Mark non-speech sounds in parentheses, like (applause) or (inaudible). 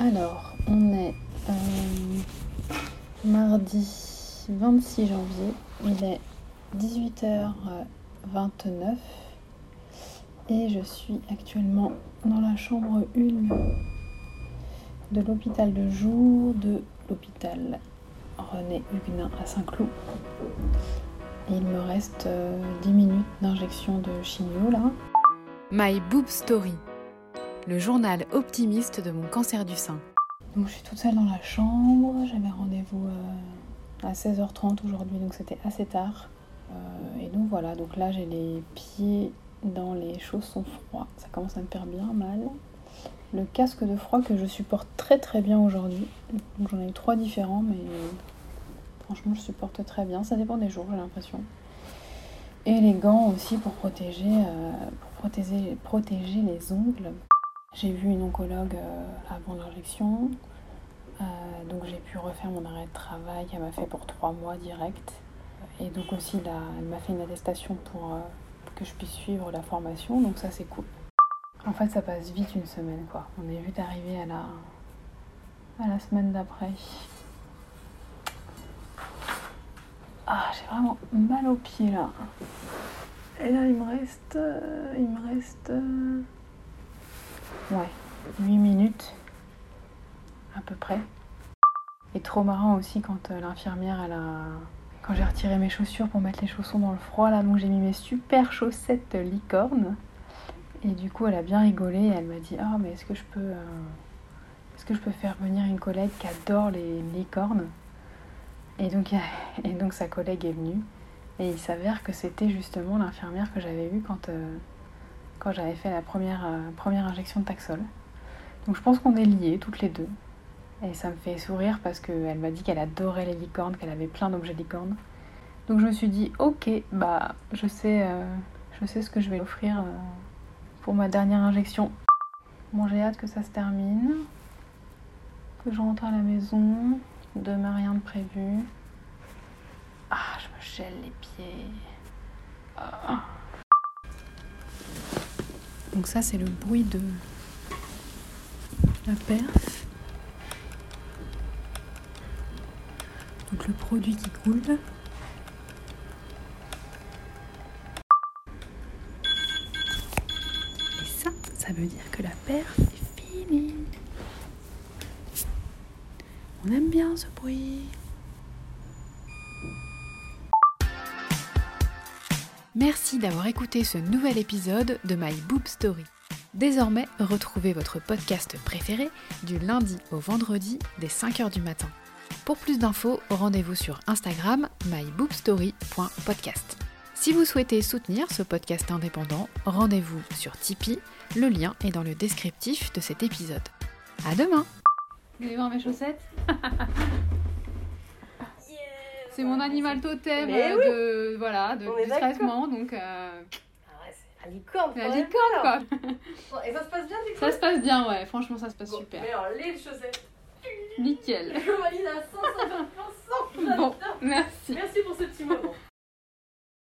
Alors, on est euh, mardi 26 janvier. Il est 18h29 et je suis actuellement dans la chambre 1 de l'hôpital de jour de l'hôpital René Huguenin à Saint-Cloud. Il me reste 10 euh, minutes d'injection de chimio là. My Boob Story, le journal optimiste de mon cancer du sein. Donc je suis toute seule dans la chambre, j'avais rendez-vous euh, à 16h30 aujourd'hui, donc c'était assez tard. Euh, et donc voilà, donc là j'ai les pieds dans les chaussons froids, ça commence à me faire bien mal. Le casque de froid que je supporte très très bien aujourd'hui. J'en ai eu trois différents, mais franchement je supporte très bien. Ça dépend des jours, j'ai l'impression. Et les gants aussi pour protéger, euh, pour protéger les ongles. J'ai vu une oncologue euh, avant l'injection, euh, donc j'ai pu refaire mon arrêt de travail. Elle m'a fait pour trois mois direct. Et donc aussi, elle m'a fait une attestation pour que je puisse suivre la formation, donc ça c'est cool. En fait, ça passe vite une semaine, quoi. On est vite arrivé à la, à la semaine d'après. Ah, j'ai vraiment mal aux pieds là. Et là, il me reste. Euh, il me reste. Ouais, 8 minutes à peu près. Et trop marrant aussi quand euh, l'infirmière, elle a. Quand j'ai retiré mes chaussures pour mettre les chaussons dans le froid, là, donc j'ai mis mes super chaussettes licorne. Et du coup, elle a bien rigolé et elle m'a dit Ah, mais est-ce que je peux. Euh, est-ce que je peux faire venir une collègue qui adore les licornes? Et donc, (laughs) et sa collègue est venue. Et il s'avère que c'était justement l'infirmière que j'avais vue quand, euh, quand j'avais fait la première, euh, première injection de Taxol. Donc je pense qu'on est liés toutes les deux. Et ça me fait sourire parce qu'elle m'a dit qu'elle adorait les licornes, qu'elle avait plein d'objets licornes. Donc je me suis dit, ok, bah je sais, je sais ce que je vais offrir pour ma dernière injection. Bon, j'ai hâte que ça se termine, que je rentre à la maison. Demain, rien de prévu. Ah, je me gèle les pieds. Ah. Donc ça, c'est le bruit de la perf. Donc le produit qui coule. ça veut dire que la perf est finie. On aime bien ce bruit. Merci d'avoir écouté ce nouvel épisode de My Boob Story. Désormais, retrouvez votre podcast préféré du lundi au vendredi dès 5h du matin. Pour plus d'infos, rendez-vous sur Instagram myboobstory.podcast. Si vous souhaitez soutenir ce podcast indépendant, rendez-vous sur Tipeee, le lien est dans le descriptif de cet épisode. À demain voir mes chaussettes? (laughs) C'est mon animal totem de voilà de du traitement donc. Euh... Ah ouais, c'est la licorne. La licorne quoi. Et ça se passe bien du coup Ça se passe bien ouais, franchement ça se passe super. Mais alors les chaussettes. Nickel. Je valide à 150%. Bon, merci. Merci pour ce petit moment.